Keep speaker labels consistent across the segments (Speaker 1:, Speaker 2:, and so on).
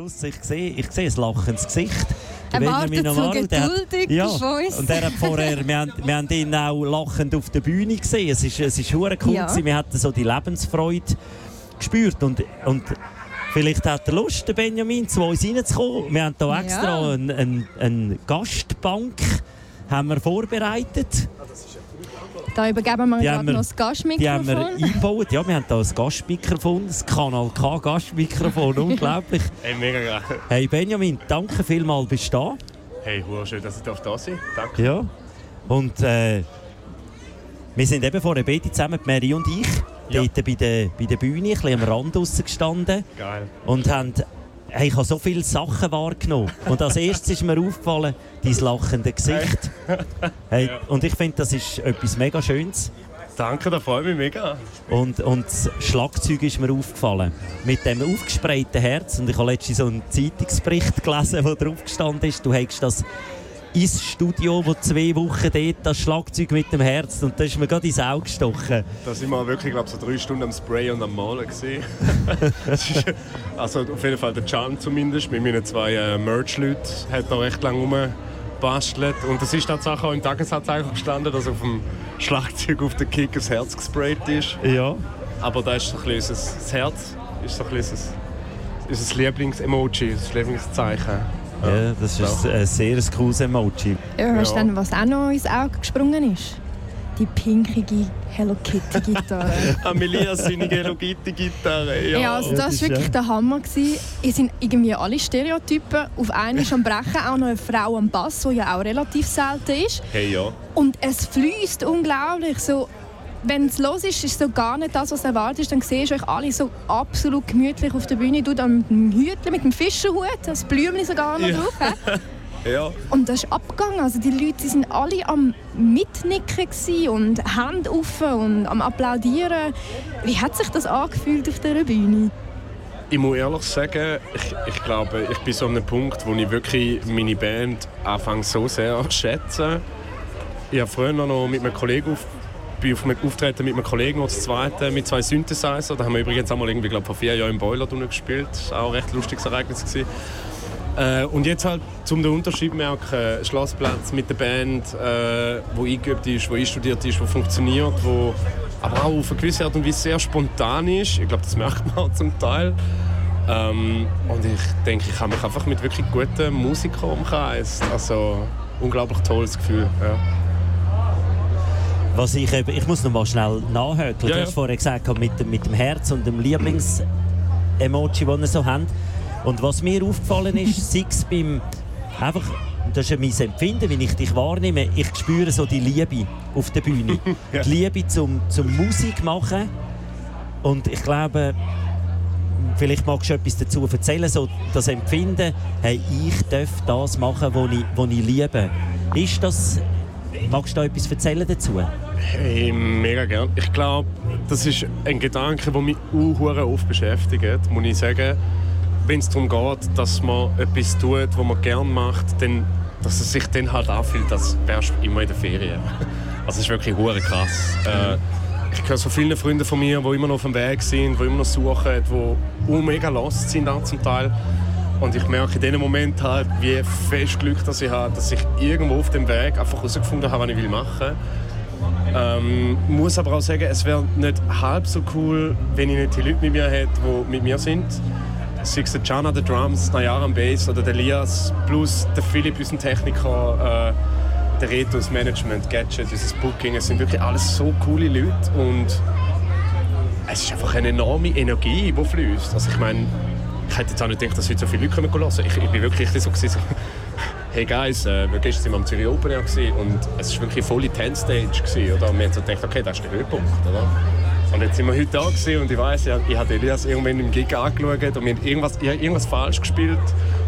Speaker 1: draussen, ich sehe, ich sehe ein lachendes Gesicht.
Speaker 2: Er wartet so geduldig
Speaker 1: ja. Und er hat vorher, wir, haben, wir haben ihn auch lachend auf der Bühne gesehen. Es ist, es ist cool
Speaker 2: Ja.
Speaker 1: gewesen. Wir hatten so die Lebensfreude gespürt und, und vielleicht hat er Lust, der Benjamin, zu uns reinzukommen. Wir haben hier extra
Speaker 2: Ja.
Speaker 1: eine ein, ein Gastbank haben wir vorbereitet.
Speaker 2: Da übergeben wir
Speaker 1: Die
Speaker 2: gerade
Speaker 1: haben wir-
Speaker 2: noch das
Speaker 1: Die haben wir
Speaker 2: Gastmikrofon.
Speaker 1: eingebaut. Ja, wir haben hier ein Gastmikrofon, ein Kanal K Gastmikrofon. Unglaublich.
Speaker 3: Hey, mega geil.
Speaker 1: Hey Benjamin, danke vielmals, bist du da.
Speaker 3: Hey, schön, dass ich da sein darf. Danke.
Speaker 1: Ja. Und äh, wir sind eben vorher beide zusammen, die Mary und ich,
Speaker 3: Ja.
Speaker 1: dort bei der, bei der Bühne, ein bisschen am Rand draussen gestanden
Speaker 3: Geil.
Speaker 1: und haben, hey, ich habe so viele Sachen wahrgenommen. Und als erstes ist mir aufgefallen, dein lachende Gesicht. Hey,
Speaker 3: Ja.
Speaker 1: Und ich finde, das ist etwas mega Schönes.
Speaker 3: Danke, da freue ich mich mega.
Speaker 1: Und, und das Schlagzeug ist mir aufgefallen. Mit dem aufgesprayten Herz. Und ich habe letztens so einen Zeitungsbericht gelesen, wo drauf gestanden ist, du hättest das ins Studio, wo zwei Wochen dort das Schlagzeug mit dem Herz. Und da ist mir gerade ins Auge gestochen.
Speaker 3: Da sind wir wirklich, glaube so drei Stunden am Spray und am Malen ist- also auf jeden Fall der Can zumindest, mit meinen zwei äh, Merch-Leuten, hat da recht lange rumgebastelt. Und es ist tatsächlich auch im Tagessatz eigentlich gestanden, dass auf dem Schlagzeug auf den Kick das Herz gesprayt ist.
Speaker 1: Ja.
Speaker 3: Aber da ist so ein bisschen das Herz ist so ein bisschen unser Lieblings-Emoji, das Lieblingszeichen.
Speaker 1: Ja, das ist ein sehr cooles Emoji.
Speaker 2: Ja, weißt du
Speaker 3: Ja.
Speaker 2: denn, was auch noch ins Auge gesprungen ist? Die pinkige Hello Kitty Gitarre.
Speaker 3: Amelia seine Hello Kitty Gitarre. Ja.
Speaker 2: Ja, also das war
Speaker 1: ist
Speaker 2: wirklich
Speaker 1: ja-
Speaker 2: der Hammer. Ihr sind irgendwie alle Stereotypen. Auf einen ist am Brechen auch noch eine Frau am Bass, die ja auch relativ selten ist.
Speaker 3: Hey ja.
Speaker 2: Und es fließt unglaublich. So, wenn es los ist, ist so gar nicht das, was erwartet ist. Dann siehst du euch alle so absolut gemütlich auf der Bühne. Du dann mit dem Hütchen, mit dem Fischerhut, das Blümchen sogar noch
Speaker 3: Ja.
Speaker 2: drauf.
Speaker 3: Ja.
Speaker 2: Und das ist abgegangen. Also die Leute die sind alle am Mitnicken und Hände offen und am Applaudieren. Wie hat sich das angefühlt auf dieser Bühne?
Speaker 3: Ich muss ehrlich sagen, ich, ich glaube, ich bin so an einem Punkt, wo ich wirklich meine Band anfange so sehr zu schätzen. Ich habe früher noch mit einem Kollegen auf, bin auf einem Auftreten mit einem Kollegen, das zweite, mit zwei Synthesizer. Da haben wir übrigens einmal irgendwie, glaube vor vier Jahren im Boiler drinnen gespielt. Auch ein recht lustiges Ereignis. Gewesen. Äh, und jetzt halt, um den Unterschied zu merken, Schlossplatz mit der Band, äh, wo eingeübt ist, wo einstudiert ist, wo funktioniert, wo aber auch auf eine gewisse Art und Weise sehr spontan ist. Ich glaube, das merkt man auch zum Teil. Ähm, und ich denke, ich habe mich einfach mit wirklich guten Musikern umkreist. Also, unglaublich tolles Gefühl. Ja.
Speaker 1: Was ich, eben, ich muss noch mal schnell nachhökeln.
Speaker 3: Ja,
Speaker 1: du
Speaker 3: ja.
Speaker 1: hast vorher gesagt, mit, dem- mit dem Herz und dem Lieblings-Emoji, das ihr so habt. Und was mir aufgefallen ist, sei es beim... Einfach, das ist ja mein Empfinden, wenn ich dich wahrnehme. Ich spüre so die Liebe auf der Bühne.
Speaker 3: Ja.
Speaker 1: Die Liebe zum, zum Musik machen. Und ich glaube, vielleicht magst du etwas dazu erzählen, so das Empfinden, hey, ich darf das machen, was ich, was ich liebe. Ist das... Magst du etwas erzählen dazu?
Speaker 3: Hey, mega gern. Ich glaube, das ist ein Gedanke, der mich auch oft beschäftigt, muss ich sagen. Wenn es darum geht, dass man etwas tut, was man gerne macht, dann, dass es sich dann halt anfühlt, als wärst du immer in der Ferien. Also es ist wirklich hure krass. Äh, ich höre so viele Freunde von mir, die immer noch auf dem Weg sind, die immer noch suchen, die mega lost sind auch zum Teil. Und ich merke in diesem Moment halt, wie fest Glück dass ich habe, dass ich irgendwo auf dem Weg einfach herausgefunden habe, was ich machen will. Ähm, muss aber auch sagen, es wäre nicht halb so cool, wenn ich nicht die Leute mit mir hätte, die mit mir sind. Sei es der Can an den Drums, Nayar am Bass oder der Elias, plus der Philipp, unser Techniker, äh, der Reto, das Management, Gadget, unser Booking. Es sind wirklich alles so coole Leute und es ist einfach eine enorme Energie, die fließt. Also ich meine, ich hätte jetzt auch nicht gedacht, dass heute so viele Leute kommen hören. Ich, ich bin wirklich so, gewesen, so hey guys, äh, wir gestern sind wir am Zürich Open Air gewesen und es war wirklich eine volle Tent-Stage. gewesen, Oder? Und wir haben so gedacht, okay, das ist der Höhepunkt. Oder? Und jetzt sind wir heute da gewesen und ich weiss, ich, ich habe Elias irgendwann im Gig angeschaut und wir haben irgendwas, ich habe irgendwas falsch gespielt.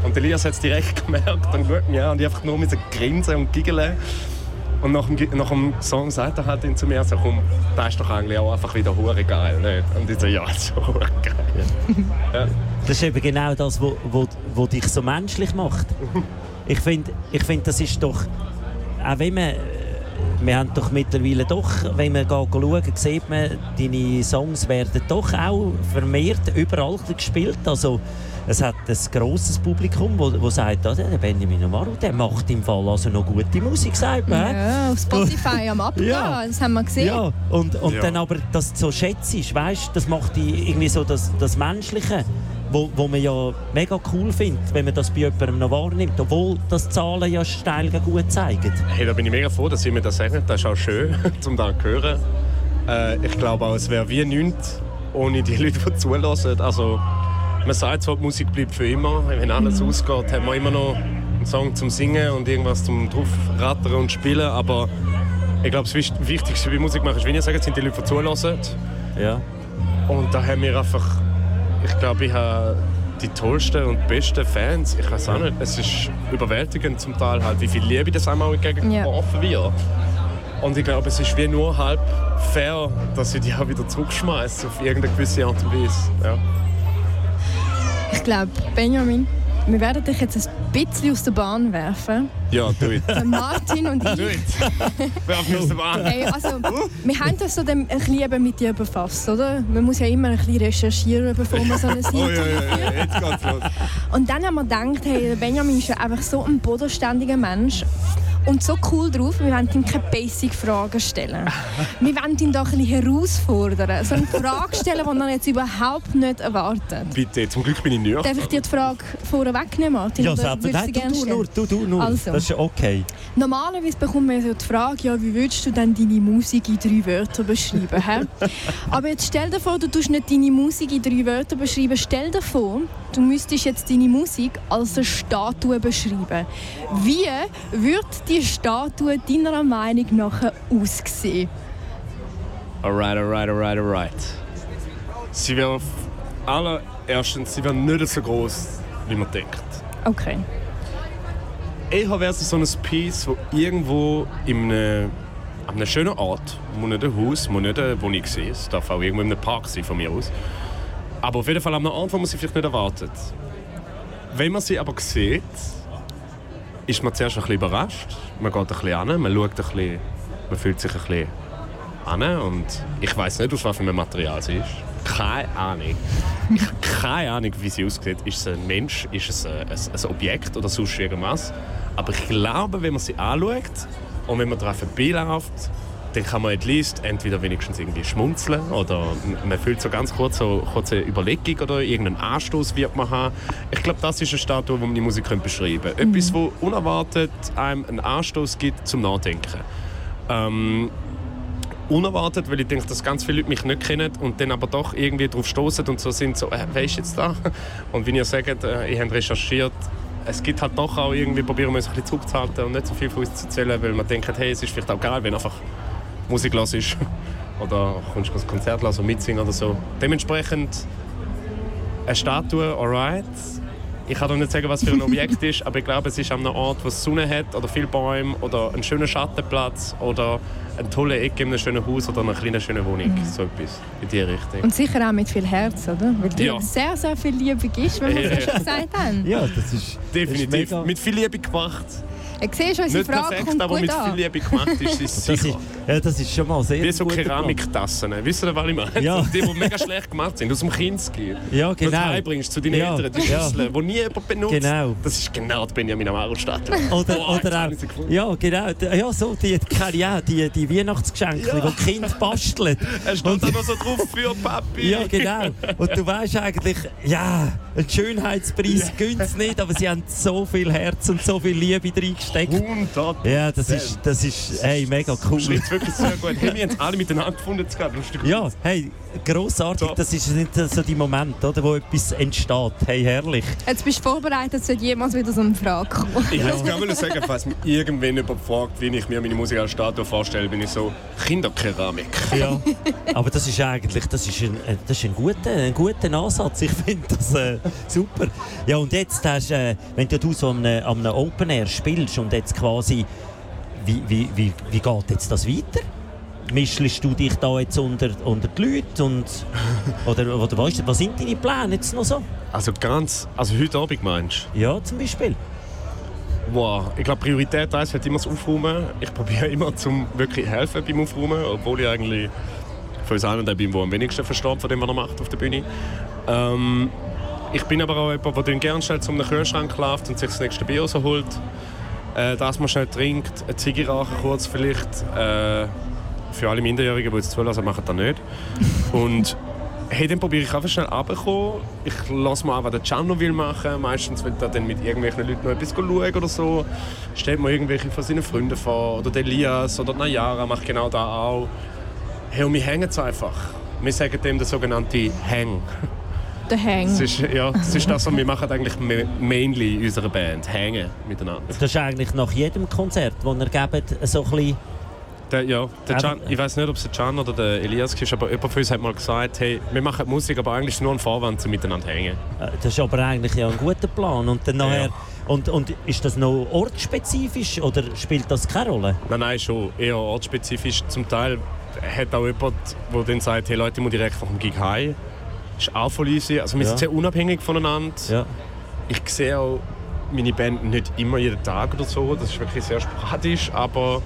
Speaker 3: Und Elias hat es direkt gemerkt und schaut mich an und ich einfach nur mit so grinsen und giggeln. Und nach dem, nach dem Song sagt er halt zu mir so, komm, das ist doch eigentlich auch einfach wieder hure geil. Nicht? Und ich so, ja, so hure geil. Ja.
Speaker 1: Das ist eben genau das, was wo, wo dich so menschlich macht. Ich finde, ich find, das ist doch, auch wenn man, äh, wir haben doch mittlerweile doch, wenn man schaut, sieht man, deine Songs werden doch auch vermehrt überall gespielt. Also es hat ein grosses Publikum, wo, wo sagt, oh, der Benjamin Amaro, der macht im Fall also noch gute Musik, sagt man.
Speaker 2: Ja, auf Spotify am Abgehen, ja. das haben wir gesehen.
Speaker 1: Ja, und, und ja. dann aber, dass du so schätzt, weißt, das macht die irgendwie so das, das Menschliche wo, wo man ja mega cool findet, wenn man das bei jemandem noch wahrnimmt, obwohl das Zahlen ja steil gut zeigen.
Speaker 3: Hey, da bin ich mega froh, dass Sie mir das sagen. Das ist auch schön, um das zu hören. Äh, ich glaube auch, es wäre wie nichts ohne die Leute, die zulassen. Also, man sagt zwar, die Musik bleibt für immer. Wenn alles mhm. ausgeht, haben wir immer noch einen Song zum Singen und irgendwas zum draufrattern und spielen. Aber ich glaube, das Wichtigste bei Musik machen ist, wie ihr sagt, sind die Leute, die zulassen.
Speaker 1: Ja.
Speaker 3: Und da haben wir einfach ich glaube, ich habe die tollsten und besten Fans. Ich weiß auch nicht, es ist überwältigend zum Teil, halt, wie viel Liebe das einmal entgegengeworfen yeah. wird. Und ich glaube, es ist wie nur halb fair, dass ich die auch wieder zurückschmeiße auf irgendeine gewisse Art und Weise. Ja.
Speaker 2: Ich glaube, Benjamin, wir werden dich jetzt ein bisschen aus der Bahn werfen.
Speaker 3: Ja,
Speaker 2: it. Martin und ich.
Speaker 3: Do it. Werf mich aus der Bahn.
Speaker 2: Hey, also, wir haben das so ein bisschen mit dir befasst, oder? Man muss ja immer ein bisschen recherchieren, bevor man so eine Seite
Speaker 3: Oh ja, ja, ja, jetzt geht's los.
Speaker 2: Und dann haben wir gedacht, hey, Benjamin ist ja einfach so ein bodenständiger Mensch und so cool drauf, wir wollen ihm keine Basic-Fragen stellen. wir wollen ihn doch ein bisschen herausfordern. So eine Frage stellen, die er jetzt überhaupt nicht erwartet.
Speaker 3: Bitte, zum Glück bin ich nicht.
Speaker 2: Darf ich dir die Frage vorher wegnehmen, Martin?
Speaker 1: Ja, selbstverständlich. Du, du, nur, du, du nur. Also, das ist okay.
Speaker 2: Normalerweise bekommt man so die Frage, ja, wie würdest du denn deine Musik in drei Wörtern beschreiben? Aber jetzt stell dir vor, du tust nicht deine Musik in drei Wörtern beschreiben. Stell dir vor, du müsstest jetzt deine Musik als eine Statue beschreiben. Wie würde die Statue deiner Meinung nach aussehen?
Speaker 3: Alright, alright, alright, alright. Sie wäre allererstens, sie wäre nicht so groß, wie man denkt.
Speaker 2: Okay.
Speaker 3: Eher wäre es so ein Piece, wo irgendwo in einem, an einem schönen Ort, muss nicht ein Haus, muss nicht eine Wohnung sein, es darf auch irgendwo in einem Park sein von mir aus, aber auf jeden Fall an einem Ort, wo man sie vielleicht nicht erwartet. Wenn man sie aber sieht, ist man zuerst ein bisschen überrascht. Man geht ein bisschen an, man schaut ein bisschen, man fühlt sich ein bisschen an und ich weiß nicht, aus was für einem Material sie ist. Keine Ahnung. Ich habe keine Ahnung, wie sie aussieht. Ist es ein Mensch, ist es ein, ein, Objekt oder sonst irgendwas? Aber ich glaube, wenn man sie anschaut und wenn man daran vorbeiläuft, dann kann man at least entweder wenigstens irgendwie schmunzeln oder man fühlt so ganz kurz so kurze Überlegung oder irgendeinen Anstoß wird man haben. Ich glaube, das ist eine Statue, die man die Musik beschreiben könnte. Mhm. Etwas, wo unerwartet einem einen Anstoß gibt zum Nachdenken. Ähm, unerwartet, weil ich denke, dass ganz viele Leute mich nicht kennen und dann aber doch irgendwie darauf stoßen und so sind so, äh, wer ist jetzt da? Und wie ihr sagt, äh, ich habe recherchiert, es gibt halt doch auch irgendwie, probieren wir uns ein bisschen zurückzuhalten und nicht so viel von uns zu erzählen, weil man denkt, hey, es ist vielleicht auch geil, wenn einfach Musik hörst oder kommst du ein Konzert hören, mitsingen oder so. Dementsprechend eine Statue, alright. Ich kann doch nicht sagen, was für ein Objekt ist, aber ich glaube, es ist an einem Ort, wo es Sonne hat oder viele Bäume oder einen schönen Schattenplatz oder eine tolle Ecke in einem schönen Haus oder eine kleine schöne Wohnung. Mhm. So etwas in die Richtung.
Speaker 2: Und sicher auch mit viel Herz, oder? Weil dir ja. sehr, sehr viel Liebe gibst, wie wir es schon gesagt haben.
Speaker 1: Ja, das ist...
Speaker 3: Definitiv. Das ist mit viel Liebe gemacht.
Speaker 2: Ich sehe schon, unsere
Speaker 3: Frage
Speaker 2: perfekt,
Speaker 3: kommt aber
Speaker 2: gut
Speaker 3: mit viel Liebe gemacht ist es
Speaker 1: sicher. Ist, ja, das ist schon mal sehr
Speaker 3: Wie so Keramiktassen. Wisst ihr, was ich meine?
Speaker 1: Ja.
Speaker 3: Die, die mega schlecht gemacht sind, aus dem Kinski.
Speaker 1: Ja, genau.
Speaker 3: Die du bringst zu deinen
Speaker 1: ja.
Speaker 3: Eltern, die
Speaker 1: ja.
Speaker 3: Schüsseln, die nie jemand benutzt.
Speaker 1: Genau.
Speaker 3: Das ist genau die Benjamin Amaro-Statue.
Speaker 1: Oder, oh, oder auch, ja, genau. Ja, so, die, ja, die, die Weihnachtsgeschenke, ja. die Kind bastelt.
Speaker 3: Er steht da noch so drauf für Papi.
Speaker 1: Ja, genau. Und du weißt eigentlich, ja, einen Schönheitspreis gönnt es nicht, aber sie haben so viel Herz und so viel Liebe reingesteckt.
Speaker 3: 100
Speaker 1: ja, das ist, das ist hey, mega cool. Das
Speaker 3: ist wirklich sehr gut. Hey, wir haben alle miteinander gefunden.
Speaker 1: Ja, hey, grossartig. So. Das ist nicht so die Moment, oder, wo etwas entsteht. Hey, herrlich.
Speaker 2: Jetzt bist du vorbereitet, es jemals wieder so eine Frage kommen.
Speaker 3: Ich wollte gerne sagen, falls mich irgendwann jemand fragt, wie ich mir meine Musik als Statue vorstelle, bin ich so Kinderkeramik.
Speaker 1: Ja, aber das ist eigentlich das ist ein, äh, das ist ein, guter, ein guter Ansatz. Ich finde das äh, super. Ja, und jetzt hast äh, wenn du so an einem, einem Open Air spielst und jetzt quasi, wie, wie, wie, wie geht jetzt das weiter? Mischst du dich da jetzt unter, unter die Leute? Und, oder, oder weißt du, was sind deine Pläne jetzt noch so?
Speaker 3: Also ganz, also heute Abend meinst
Speaker 1: du? Ja, zum Beispiel.
Speaker 3: Wow, ich glaube Priorität 1 wird immer das Aufräumen. Ich probiere immer zum wirklich helfen beim Aufräumen, obwohl ich eigentlich von uns allen der bin, der am wenigsten versteht von dem, was er macht auf der Bühne. Ähm, ich bin aber auch jemand, der gerne schnell zum Kühlschrank läuft und sich das nächste Bier holt. Äh, das man schnell trinkt, eine rauchen kurz vielleicht. Äh, für alle Minderjährigen, die jetzt zulassen, machen das nicht. Und hey, dann probiere ich einfach schnell runterzukommen. Ich lasse mal an, was der Gianno will machen. Meistens will er dann mit irgendwelchen Leuten noch etwas schauen oder so. Stellt mir irgendwelche von seinen Freunden vor. Oder der Elias oder Nayara macht genau das auch. Hey, und wir hängen es einfach. Wir sagen dem der sogenannte Hang.
Speaker 2: Der Hang.
Speaker 3: Das ist, ja, das ist das, was wir machen eigentlich mainly in unserer Band. Hängen miteinander.
Speaker 1: Das ist eigentlich nach jedem Konzert, das ihr gebt, so ein bisschen
Speaker 3: der, ja, der Can, ich weiß nicht, ob es der Can oder der Elias ist, aber jemand von uns hat mal gesagt, hey, wir machen Musik, aber eigentlich ist es nur ein Vorwand, um miteinander zu hängen.
Speaker 1: Äh, das ist aber eigentlich ja ein guter Plan. Und, dann nachher, ja. und, und ist das noch ortsspezifisch oder spielt das keine Rolle?
Speaker 3: Nein, nein, schon. Eher ortsspezifisch. Zum Teil hat auch jemand, der dann sagt, hey Leute, ich muss direkt vom Gig heim. Ist auch voll easy. Also wir ja. sind sehr unabhängig voneinander. Ja. Ich sehe auch meine Band nicht immer jeden Tag oder so. Das ist wirklich sehr sporadisch, aber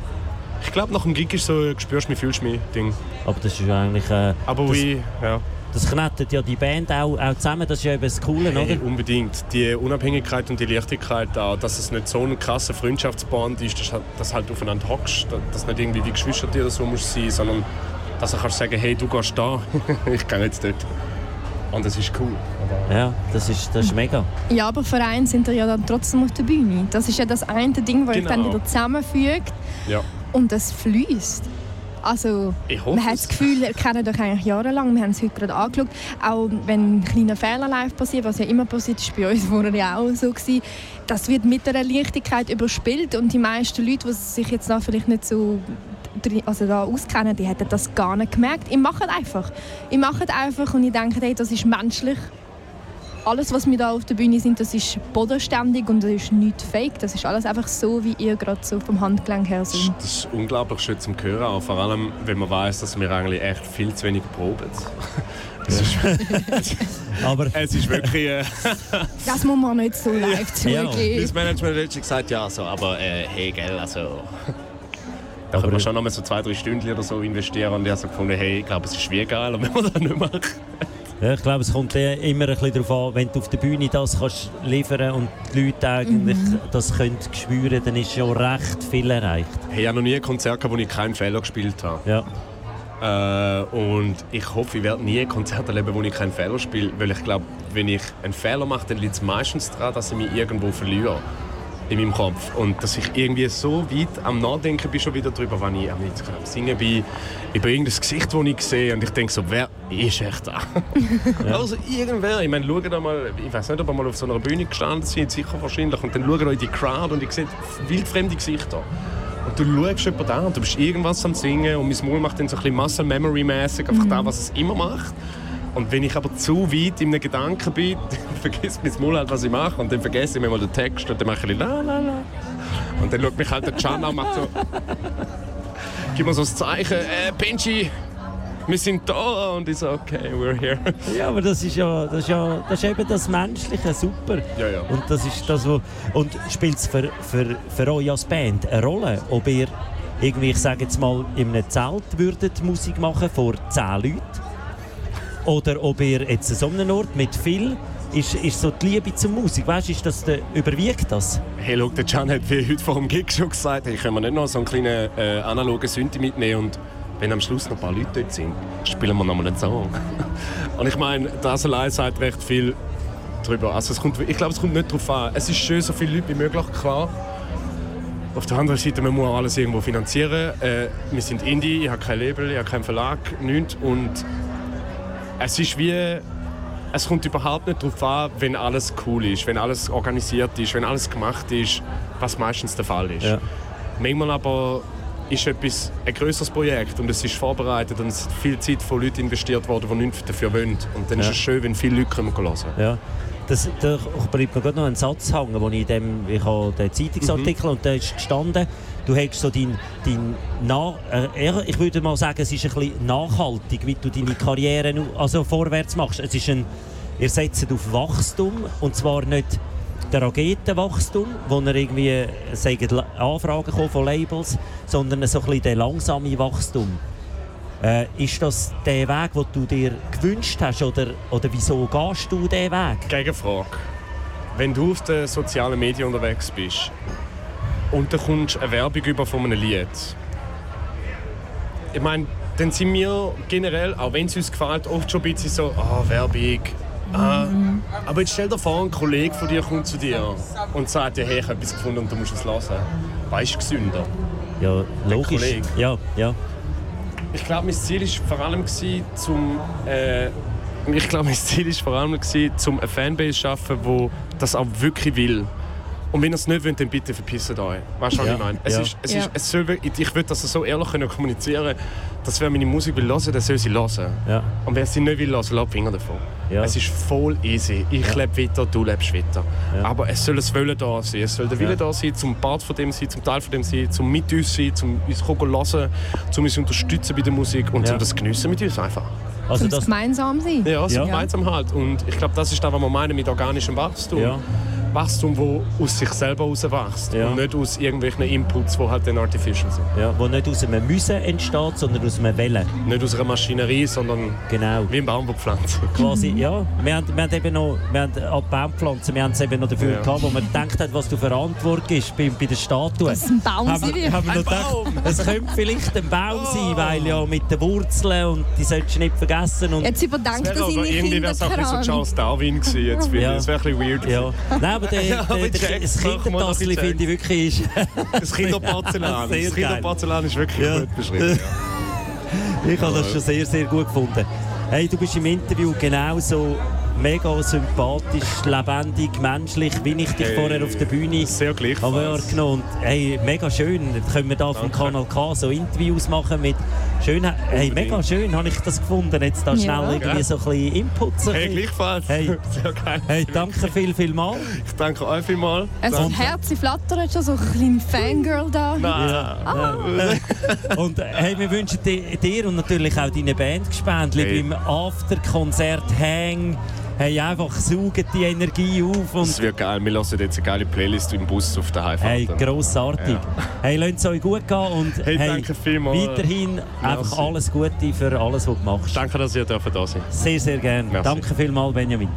Speaker 3: ich glaube, nach dem Gig ist so, spürst du mich, fühlst du mich, Ding.
Speaker 1: Aber das ist ja eigentlich... Äh,
Speaker 3: Aber
Speaker 1: das,
Speaker 3: wie, ja.
Speaker 1: Das knettet ja die Band auch, auch zusammen, das ist ja eben das Coole,
Speaker 3: hey, oder? Unbedingt. Die Unabhängigkeit und die Leichtigkeit auch, dass es nicht so ein krasser Freundschaftsband ist, dass, dass halt aufeinander hockst, dass nicht irgendwie wie Geschwister oder so musst sein, sondern dass du kannst sagen, hey, du gehst da, ich gehe jetzt dort. Und das ist cool.
Speaker 1: Ja, das ist, das ist mega.
Speaker 2: Ja, aber Vereine sind ja dann trotzdem auf der Bühne. Das ist ja das eine Ding, das genau. euch dann wieder zusammenfügt.
Speaker 3: Ja
Speaker 2: und es fließt. Also, man hat das Gefühl, wir kennen euch eigentlich jahrelang. Wir haben es heute gerade angeschaut. Auch wenn ein kleiner Fehler live passiert, was ja immer passiert ist, bei uns vorher ja auch so gewesen, das wird mit einer Leichtigkeit überspielt und die meisten Leute, die sich jetzt da vielleicht nicht so also da auskennen, die hätten das gar nicht gemerkt. Ich mache es einfach. Ich mache es einfach und ich denke, hey, das ist menschlich alles, was wir da auf der Bühne sind, das ist bodenständig und das ist nicht fake. Das ist alles einfach so, wie ihr gerade so vom Handgelenk her sind.
Speaker 3: Das ist unglaublich schön zum Hören, auch vor allem, wenn man weiß, dass wir eigentlich echt viel zu wenig proben. Es ist,
Speaker 1: Aber
Speaker 3: es ist wirklich. Äh
Speaker 2: das muss man nicht so live zugeben. Ja.
Speaker 3: Das Management hat schon gesagt, ja, so, aber äh, hey, gell, also. Da können wir schon noch mal so zwei, drei Stunden oder so investieren. Und ich habe so gefunden, hey, ich glaube, es ist wie geil, wenn wir das nicht machen.
Speaker 1: Ja, ich glaube, es kommt immer ein bisschen darauf an, wenn du auf der Bühne das kannst liefern und die Leute eigentlich mhm. das können spüren, dann ist schon recht viel erreicht.
Speaker 3: Hey, ich habe noch nie ein Konzert gehabt, wo ich keinen Fehler gespielt habe.
Speaker 1: Ja.
Speaker 3: Äh, und ich hoffe, ich werde nie ein Konzert erleben, wo ich keinen Fehler spiele, weil ich glaube, wenn ich einen Fehler mache, dann liegt es meistens daran, dass ich mich irgendwo verliere in meinem Kopf. Und dass ich irgendwie so weit am Nachdenken bin schon wieder darüber, wenn ich am Singen bin, über irgendein Gesicht, das ich sehe und ich denke so, wer ist echt da? Ja. Also irgendwer. Ich meine, schaut mal, ich weiß nicht, ob ihr mal auf so einer Bühne gestanden seid, sicher wahrscheinlich, und dann schaut in die Crowd und ich sehe wildfremde Gesichter. Und du schaust jemanden an und du bist irgendwas am Singen und mein Maul macht dann so ein bisschen Muscle Memory mäßig einfach mhm. das, was es immer macht. Und wenn ich aber zu weit in einem Gedanken bin, dann vergisst mein Maul halt, was ich mache. Und dann vergesse ich mir mal den Text und dann mache ich la la la. Und dann schaut mich halt der Can an und macht so... Gib mir so ein Zeichen, äh, Benji, wir sind da und ich so, okay, we're here.
Speaker 1: Ja, aber das ist ja, das ist ja das ist eben das Menschliche, super.
Speaker 3: Ja, ja.
Speaker 1: Und das ist das, wo, und spielt es für, für, für euch als Band eine Rolle, ob ihr irgendwie, ich sage jetzt mal, in einem Zelt würdet Musik machen vor zehn Leuten oder ob ihr jetzt an so einem Ort mit viel ist, ist so die Liebe zur Musik, weißt, ist das der, überwiegt das?
Speaker 3: Hey, schau, der Can hat wie heute vor dem Gig schon gesagt, hey, können wir nicht noch so einen kleinen äh, analogen Synthi mitnehmen und wenn am Schluss noch ein paar Leute dort sind, spielen wir noch mal einen Song. und ich meine, das allein sagt recht viel darüber. Also es kommt, ich glaube, es kommt nicht darauf an. Es ist schön, so viele Leute wie möglich, klar. Auf der anderen Seite, man muss alles irgendwo finanzieren. Äh, wir sind Indie, ich habe kein Label, ich habe keinen Verlag, nichts. Und es ist wie es kommt überhaupt nicht darauf an, wenn alles cool ist, wenn alles organisiert ist, wenn alles gemacht ist, was meistens der Fall ist. Ja. Manchmal aber ist etwas ein größeres Projekt und es ist vorbereitet und es ist viel Zeit von Leuten investiert worden, die nichts dafür wollen. Und dann ja. ist es schön, wenn viele Leute hören können.
Speaker 1: Ja. Das, da bleibt mir gerade noch ein Satz hängen, wo ich in dem, ich habe den Zeitungsartikel mhm. und da ist gestanden, du hast so dein, dein Na äh, ich würde mal sagen, es ist ein bisschen nachhaltig, wie du deine Karriere also vorwärts machst. Es ist ein, ihr setzt auf Wachstum und zwar nicht der Raketenwachstum, wo er irgendwie sagen, Anfragen von Labels, sondern so ein bisschen langsame Wachstum. Äh, ist das der Weg, den du dir gewünscht hast oder, oder wieso gehst du diesen Weg?
Speaker 3: Gegenfrage. Wenn du auf den sozialen Medien unterwegs bist und dann kommst eine Werbung über von einem Lied, ich meine, dann sind wir generell, auch wenn es uns gefällt, oft schon ein bisschen so, ah, Werbung. Ah. Aber jetzt stell dir vor, ein Kollege von dir kommt zu dir und sagt dir, hey, ich habe etwas gefunden und du musst es hören. Weißt du gesünder?
Speaker 1: Ja, logisch.
Speaker 3: Kollege.
Speaker 1: Ja, ja.
Speaker 3: Ich glaube, mein Ziel war vor allem, zum, äh, ich glaube, mein Ziel ist vor allem, gewesen, zum eine Fanbase zu schaffen, die das auch wirklich will. Und wenn ihr es nicht wollt, dann bitte verpisst euch. Weißt du, was
Speaker 1: Ja.
Speaker 3: ich meine? Es
Speaker 1: Ja.
Speaker 3: ist, es
Speaker 2: Ja.
Speaker 3: ist, es soll, ich will das so ehrlich können kommunizieren dass wer meine Musik will hören, der soll sie hören.
Speaker 1: ja.
Speaker 3: Und wer sie nicht will hören, lässt Finger davon.
Speaker 1: Ja.
Speaker 3: Es ist voll easy. Ich lebe weiter, du lebst weiter.
Speaker 1: Ja.
Speaker 3: Aber es soll ein Wollen da sein. Es soll der Wille
Speaker 1: Ja.
Speaker 3: da sein, zum Part von dem sein, zum Teil von dem sein, zum mit uns sein, zum uns hören, zum uns unterstützen bei der Musik und
Speaker 1: Ja.
Speaker 3: zum das geniessen mit uns einfach.
Speaker 1: Also
Speaker 2: Zum
Speaker 1: das,
Speaker 2: gemeinsam sein.
Speaker 3: Ja, so
Speaker 1: Ja.
Speaker 3: gemeinsam halt. Und ich glaube, das ist das, was wir meinen mit organischem Wachstum. Wachstum, das aus sich selber herauswächst
Speaker 1: Ja.
Speaker 3: und nicht aus irgendwelchen Inputs, die halt dann artificial sind.
Speaker 1: ja, wo nicht aus einem Müssen entsteht, sondern aus einem Wellen.
Speaker 3: Nicht aus einer Maschinerie, sondern
Speaker 1: Genau.
Speaker 3: wie ein Baum, der pflanzt.
Speaker 1: Quasi, ja. Wir haben, wir haben eben noch, wir haben die Baumpflanzen, wir haben es eben noch dafür
Speaker 3: Ja.
Speaker 1: gehabt, wo man gedacht hat, was du Verantwortung ist bei, bei der Statue.
Speaker 2: Dass es ein Baum
Speaker 1: haben
Speaker 2: sein
Speaker 1: haben wir noch gedacht, es könnte vielleicht ein Baum sein, weil ja mit den Wurzeln und die solltest du nicht vergessen. Und,
Speaker 2: Jetzt er
Speaker 3: Wäre aber
Speaker 2: seine
Speaker 3: irgendwie
Speaker 2: Kinder
Speaker 3: wäre es auch ein bisschen so. Charles Darwin gewesen. Jetzt, finde
Speaker 1: Ja.
Speaker 3: ich. Das wäre ein bisschen weird.
Speaker 1: ja. Nein, aber der,
Speaker 3: Ja,
Speaker 1: der, der, das
Speaker 3: ein
Speaker 1: finde ich wirklich ist,
Speaker 3: Das Kinderporzellan. Das. Kinderporzellan ist wirklich
Speaker 1: Ja.
Speaker 3: gut beschrieben.
Speaker 1: Ich habe das schon sehr, sehr gut gefunden. Hey, du bist im Interview genauso mega sympathisch, lebendig, menschlich, wie ich dich
Speaker 3: Hey,
Speaker 1: vorher auf der Bühne
Speaker 3: Sehr
Speaker 1: habe wahrgenommen. Und, hey, mega schön. Können wir da vom
Speaker 3: Danke.
Speaker 1: Kanal K so Interviews machen mit schön. Hey, mega schön habe ich das gefunden. Jetzt da schnell
Speaker 2: Ja.
Speaker 1: irgendwie so ein bisschen Input. Ein
Speaker 3: Hey, gleichfalls.
Speaker 1: Hey. Hey, danke viel, viel mal.
Speaker 3: Ich danke euch vielmals.
Speaker 2: Also das Herz flattert schon, so ein kleiner Fangirl da.
Speaker 3: Nein.
Speaker 1: Ja. Und äh, hey, wir wünschen di- dir und natürlich auch deinen Bandgespendli
Speaker 3: Hey.
Speaker 1: beim After-Konzert-Hang hey, einfach saugen die Energie auf
Speaker 3: Das
Speaker 1: und
Speaker 3: wird geil. Wir hören jetzt eine geile Playlist im Bus auf der Heimfahrt.
Speaker 1: hey, grossartig.
Speaker 3: Ja.
Speaker 1: Hey, lasst es euch gut gehen und
Speaker 3: Hey, vielmals.
Speaker 1: weiterhin einfach alles Gute für alles, was du machst.
Speaker 3: Danke, dass ihr da sein dürft.
Speaker 1: Sehr, sehr gerne. Danke vielmals, Benjamin.